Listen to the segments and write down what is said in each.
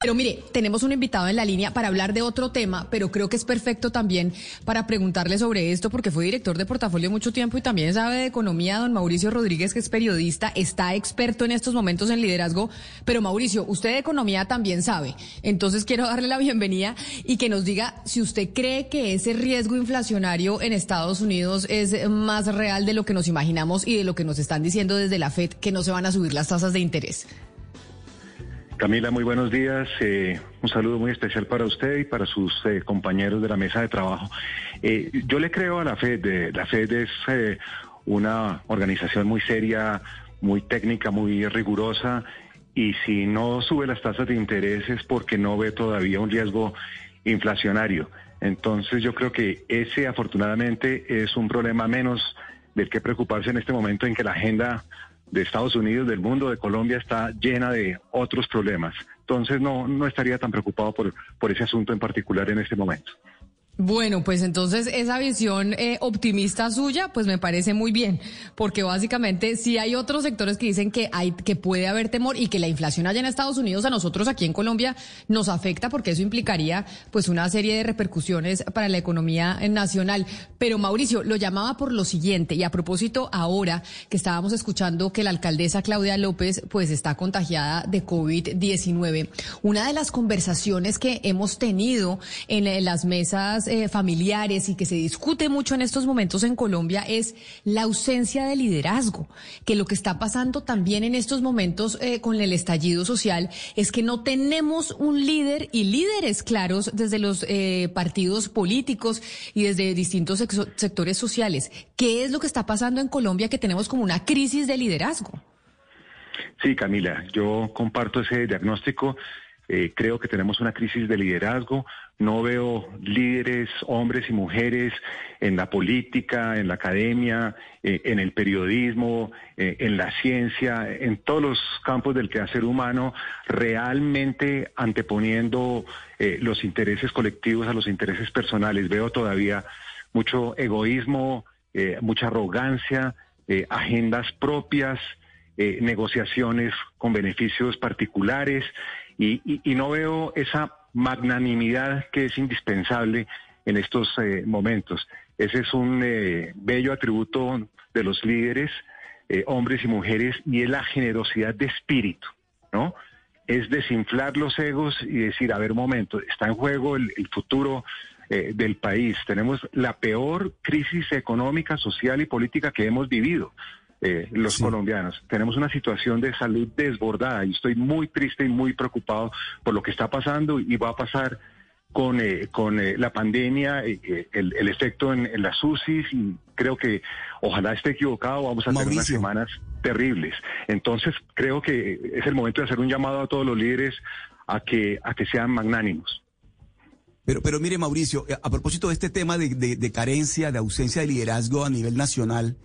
Pero mire, tenemos un invitado en la línea para hablar de otro tema, pero creo que es perfecto también para preguntarle sobre esto, porque fue director de portafolio mucho tiempo y también sabe de economía, don Mauricio Rodríguez, que es periodista, está experto en estos momentos en liderazgo. Pero Mauricio, usted de economía también sabe. Entonces quiero darle la bienvenida y que nos diga si usted cree que ese riesgo inflacionario en Estados Unidos es más real de lo que nos imaginamos y de lo que nos están diciendo desde la FED, que no se van a subir las tasas de interés. Camila, muy buenos días. Eh, un saludo muy especial para usted y para sus eh, compañeros de la mesa de trabajo. Eh, yo le creo a la FED. la FED es eh, una organización muy seria, muy técnica, muy rigurosa. Y si no sube las tasas de interés es porque no ve todavía un riesgo inflacionario. Entonces yo creo que ese afortunadamente es un problema menos del que preocuparse en este momento en que la agenda de Estados Unidos, del mundo, de Colombia, está llena de otros problemas. Entonces no, no estaría tan preocupado por, por ese asunto en particular en este momento. Bueno, pues entonces esa visión eh, optimista suya, pues me parece muy bien, porque básicamente si hay otros sectores que dicen que hay, que puede haber temor y que la inflación allá en Estados Unidos a nosotros aquí en Colombia nos afecta, porque eso implicaría pues una serie de repercusiones para la economía nacional. Pero Mauricio lo llamaba por lo siguiente y a propósito ahora que estábamos escuchando que la alcaldesa Claudia López pues está contagiada de COVID-19, una de las conversaciones que hemos tenido en, en las mesas eh, familiares y que se discute mucho en estos momentos en Colombia es la ausencia de liderazgo, que lo que está pasando también en estos momentos eh, con el estallido social es que no tenemos un líder y líderes claros desde los eh, partidos políticos y desde distintos sectores sociales. ¿Qué es lo que está pasando en Colombia que tenemos como una crisis de liderazgo? Sí, Camila, yo comparto ese diagnóstico. Eh, creo que tenemos una crisis de liderazgo. No veo líderes, hombres y mujeres en la política, en la academia, eh, en el periodismo, eh, en la ciencia, en todos los campos del quehacer humano, realmente anteponiendo los intereses colectivos a los intereses personales. Veo todavía mucho egoísmo, mucha arrogancia, agendas propias. negociaciones con beneficios particulares y, no veo esa magnanimidad que es indispensable en estos eh, momentos. Ese es un eh, bello atributo de los líderes, eh, hombres y mujeres, y es la generosidad de espíritu, ¿no? Es desinflar los egos y decir, a ver, momento, está en juego el, el futuro del país. Tenemos la peor crisis económica, social y política que hemos vivido. Eh, los colombianos. Tenemos una situación de salud desbordada y estoy muy triste y muy preocupado por lo que está pasando y va a pasar con, eh, con eh, la pandemia, el, el, efecto en, las UCIs y creo que ojalá esté equivocado, vamos a tener unas semanas terribles. Entonces creo que es el momento de hacer un llamado a todos los líderes a que, a que sean magnánimos. Pero, pero mire, Mauricio, a propósito de este tema de, de, de carencia, de ausencia de liderazgo a nivel nacional,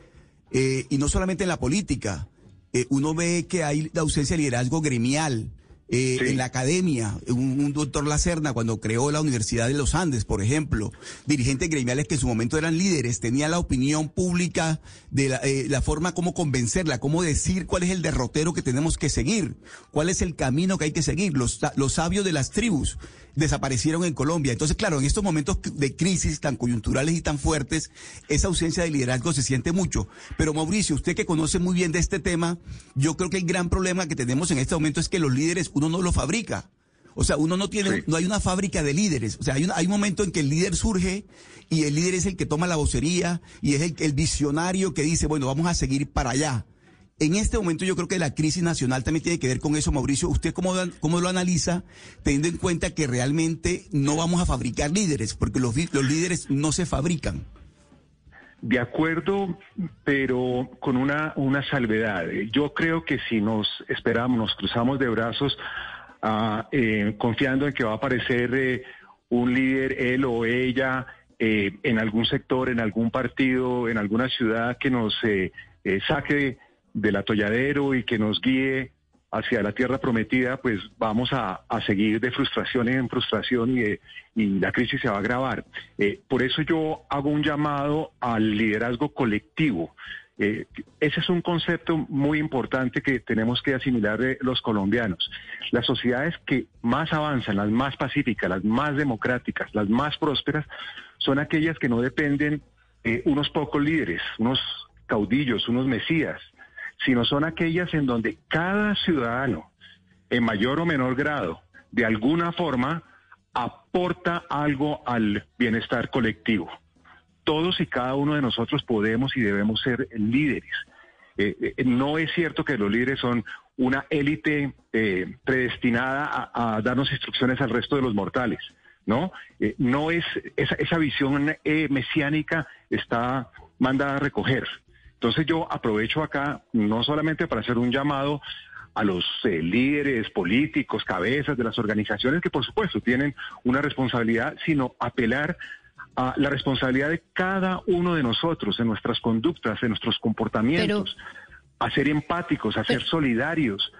eh, y no solamente en la política. Eh, uno ve que hay la ausencia de liderazgo gremial. Eh, en la academia, un, doctor Lacerna, cuando creó la Universidad de los Andes, por ejemplo, dirigentes gremiales que en su momento eran líderes, tenía la opinión pública de la, la, forma como convencerla, cómo decir cuál es el derrotero que tenemos que seguir, cuál es el camino que hay que seguir, los, los sabios de las tribus desaparecieron en Colombia. Entonces, claro, en estos momentos de crisis tan coyunturales y tan fuertes, esa ausencia de liderazgo se siente mucho. Pero Mauricio, usted que conoce muy bien de este tema, yo creo que el gran problema que tenemos en este momento es que los líderes uno no los fabrica. O sea, uno no tiene, no hay una fábrica de líderes. O sea, hay un, hay un momento en que el líder surge y el líder es el que toma la vocería y es el, el visionario que dice, bueno, vamos a seguir para allá. En este momento yo creo que la crisis nacional también tiene que ver con eso, Mauricio. ¿Usted cómo, cómo lo analiza teniendo en cuenta que realmente no vamos a fabricar líderes, porque los, los líderes no se fabrican? De acuerdo, pero con una, una salvedad. Yo creo que si nos esperamos, nos cruzamos de brazos ah, eh, confiando en que va a aparecer eh, un líder, él o ella, eh, en algún sector, en algún partido, en alguna ciudad que nos saque del atolladero y que nos guíe hacia la tierra prometida, pues vamos a, seguir de frustración en frustración y, y, la crisis se va a agravar. por eso yo hago un llamado al liderazgo colectivo. Eh, ese es un concepto muy importante que tenemos que asimilar de los colombianos. Las sociedades que más avanzan, las más pacíficas, las más democráticas, las más prósperas, son aquellas que no dependen de unos pocos líderes, unos caudillos, unos mesías, sino son aquellas en donde cada ciudadano, en mayor o menor grado, de alguna forma, aporta algo al bienestar colectivo todos y cada uno de nosotros podemos y debemos ser líderes. Eh, eh, no es cierto que los líderes son una élite eh, predestinada a, darnos instrucciones al resto de los mortales, ¿no? no es, esa, esa visión mesiánica está mandada a recoger. Entonces yo aprovecho acá no solamente para hacer un llamado a los líderes políticos, cabezas de las organizaciones que por supuesto tienen una responsabilidad, sino apelar a la responsabilidad de cada uno de nosotros, en nuestras conductas, en nuestros comportamientos, a ser empáticos, a ser solidarios,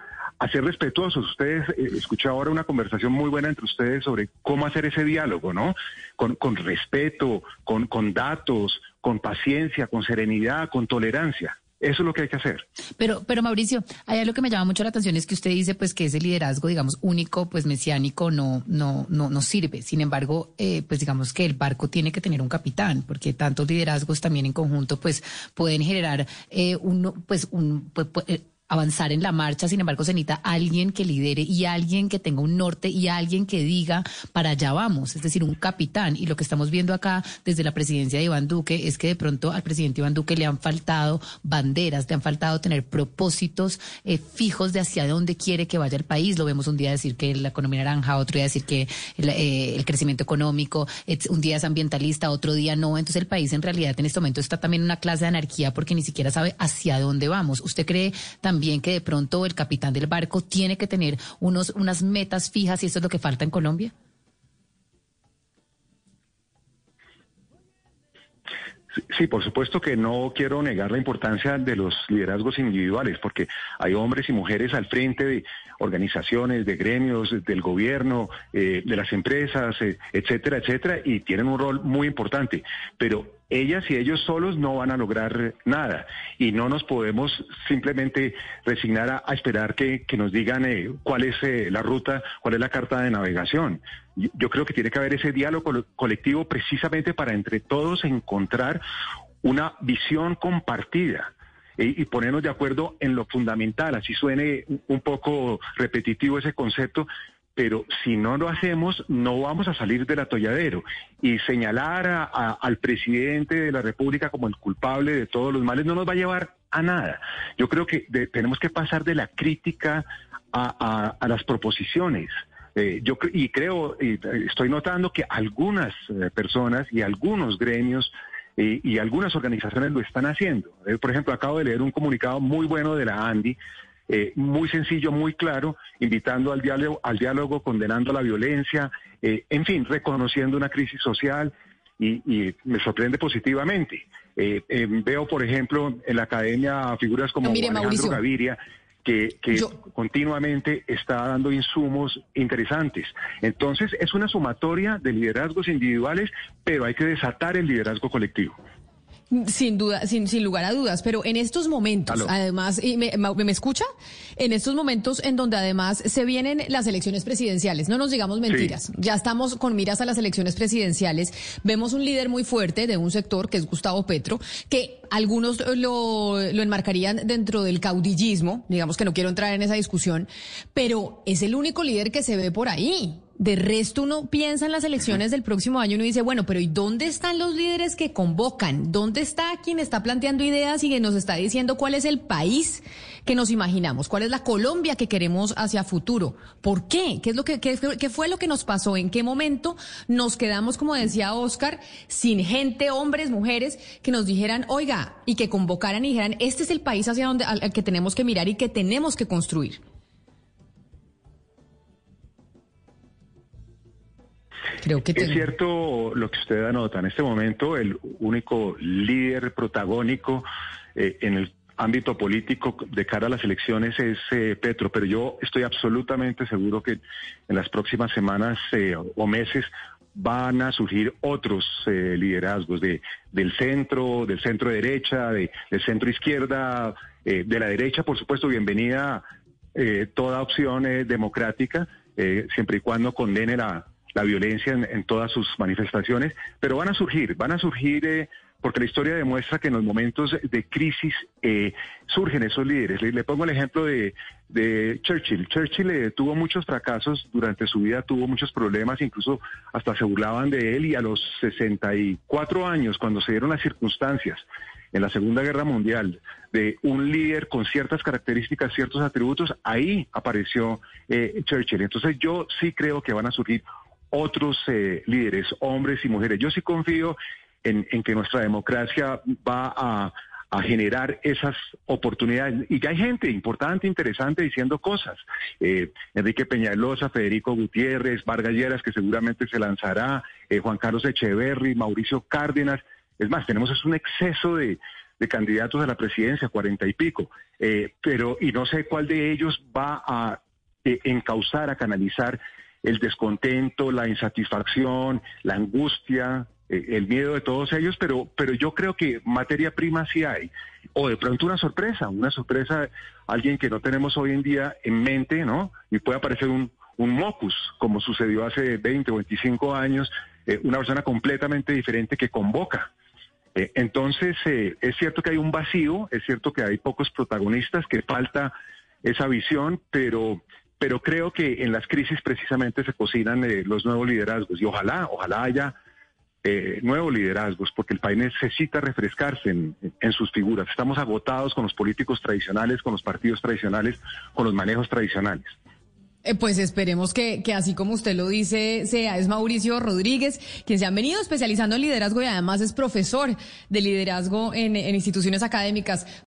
a ser respetuosos. Ustedes, eh, escuché ahora una conversación muy buena entre ustedes sobre cómo hacer ese diálogo, ¿no? Con, con respeto, con, con datos, con paciencia, con serenidad, con tolerancia. Eso es lo que hay que hacer. Pero, pero Mauricio, hay algo que me llama mucho la atención es que usted dice pues que ese liderazgo, digamos, único, pues mesiánico, no, no, no, no sirve. Sin embargo, eh, pues digamos que el barco tiene que tener un capitán, porque tantos liderazgos también en conjunto, pues pueden generar eh, uno, pues un, pues, avanzar en la marcha, sin embargo se necesita alguien que lidere y alguien que tenga un norte y alguien que diga para allá vamos, es decir, un capitán. Y lo que estamos viendo acá desde la presidencia de Iván Duque es que de pronto al presidente Iván Duque le han faltado banderas, le han faltado tener propósitos eh, fijos de hacia dónde quiere que vaya el país. Lo vemos un día decir que la economía naranja, otro día decir que el, eh, el crecimiento económico, un día es ambientalista, otro día no. Entonces el país en realidad en este momento está también en una clase de anarquía porque ni siquiera sabe hacia dónde vamos. ¿Usted cree también también que de pronto el capitán del barco tiene que tener unos, unas metas fijas y eso es lo que falta en Colombia? Sí, por supuesto que no quiero negar la importancia de los liderazgos individuales, porque hay hombres y mujeres al frente de organizaciones, de gremios, del gobierno, eh, de las empresas, eh, etcétera, etcétera, y tienen un rol muy importante. Pero ellas y ellos solos no van a lograr nada y no nos podemos simplemente resignar a, esperar que, nos digan eh, cuál es eh, la ruta, cuál es la carta de navegación. Yo, creo que tiene que haber ese diálogo colectivo precisamente para entre todos encontrar una visión compartida eh, y ponernos de acuerdo en lo fundamental, así suene un poco repetitivo ese concepto, pero si no lo hacemos, no vamos a salir del atolladero. Y señalar al presidente de la República como el culpable de todos los males no nos va a llevar a nada. Yo creo que tenemos que pasar de la crítica a, las proposiciones. Eh, yo y creo, y estoy notando que algunas eh, personas y algunos gremios eh, y algunas organizaciones lo están haciendo. por ejemplo, acabo de leer un comunicado muy bueno de la ANDI eh, muy sencillo, muy claro, invitando al diálogo, al diálogo condenando la violencia, eh, en fin, reconociendo una crisis social y, me sorprende positivamente. Eh, veo, por ejemplo, en la academia figuras como Alejandro Gaviria, que, continuamente está dando insumos interesantes. Entonces, es una sumatoria de liderazgos individuales, pero hay que desatar el liderazgo colectivo. Sin duda, sin, sin lugar a dudas, pero en estos momentos, además, y me, me, escucha? En estos momentos en donde además se vienen las elecciones presidenciales, no nos digamos mentiras, ya estamos con miras a las elecciones presidenciales, vemos un líder muy fuerte de un sector que es Gustavo Petro, que algunos lo, lo enmarcarían dentro del caudillismo, digamos que no quiero entrar en esa discusión, pero es el único líder que se ve por ahí. De resto, uno piensa en las elecciones del próximo año uno dice, bueno, pero ¿y dónde están los líderes que convocan? ¿Dónde está quien está planteando ideas y que nos está diciendo cuál es el país que nos imaginamos? ¿Cuál es la Colombia que queremos hacia futuro? ¿Por qué? ¿Qué es lo que qué, qué fue lo que nos pasó? ¿En qué momento nos quedamos, como decía Oscar, sin gente, hombres, mujeres, que nos dijeran, oiga, y que convocaran y dijeran, este es el país hacia donde al que tenemos que mirar y que tenemos que construir? Creo que es cierto lo que usted anota. En este momento, el único líder protagónico eh, en el ámbito político de cara a las elecciones es eh, Petro, pero yo estoy absolutamente seguro que en las próximas semanas eh, o meses van a surgir otros liderazgos de, del centro, del centro derecha, de, del centro izquierda, de la derecha, por supuesto, bienvenida toda opción democrática, siempre y cuando condene la, la violencia en, todas sus manifestaciones, pero van a surgir, van a surgir eh, porque la historia demuestra que en los momentos de crisis eh, surgen esos líderes. Le, pongo el ejemplo de, Churchill. Churchill eh, tuvo muchos fracasos durante su vida, tuvo muchos problemas, incluso hasta se burlaban de él y a los 64 años, cuando se dieron las circunstancias en la Segunda Guerra Mundial de un líder con ciertas características, ciertos atributos, ahí apareció Churchill. Entonces yo sí creo que van a surgir otros eh, líderes, hombres y mujeres. Yo sí confío en, que nuestra democracia va a, generar esas oportunidades. Y ya hay gente importante, interesante diciendo cosas. Eh, Enrique Peñalosa, Federico Gutiérrez, Vargas Lleras, que seguramente se lanzará, eh, Juan Carlos Echeverry, Mauricio Cárdenas. Es más, tenemos un exceso de, de candidatos a la presidencia, cuarenta y pico. pero, y no sé cuál de ellos va a encauzar, a canalizar el descontento, la insatisfacción, la angustia, eh, el miedo de todos ellos, pero, pero yo creo que materia prima sí hay. O de pronto una sorpresa, una sorpresa, alguien que no tenemos hoy en día en mente, ¿no? Y puede aparecer un, un mocus, como sucedió hace 20 o 25 años, eh, una persona completamente diferente que convoca. Eh, entonces, es cierto que hay un vacío, es cierto que hay pocos protagonistas, que falta esa visión, pero pero creo que en las crisis precisamente se cocinan eh, los nuevos liderazgos y ojalá, ojalá haya eh, nuevos liderazgos, porque el país necesita refrescarse en, sus figuras. Estamos agotados con los políticos tradicionales, con los partidos tradicionales, con los manejos tradicionales. Eh, pues esperemos que, que, así como usted lo dice, sea. Es Mauricio Rodríguez, quien se ha venido especializando en liderazgo y además es profesor de liderazgo en instituciones académicas.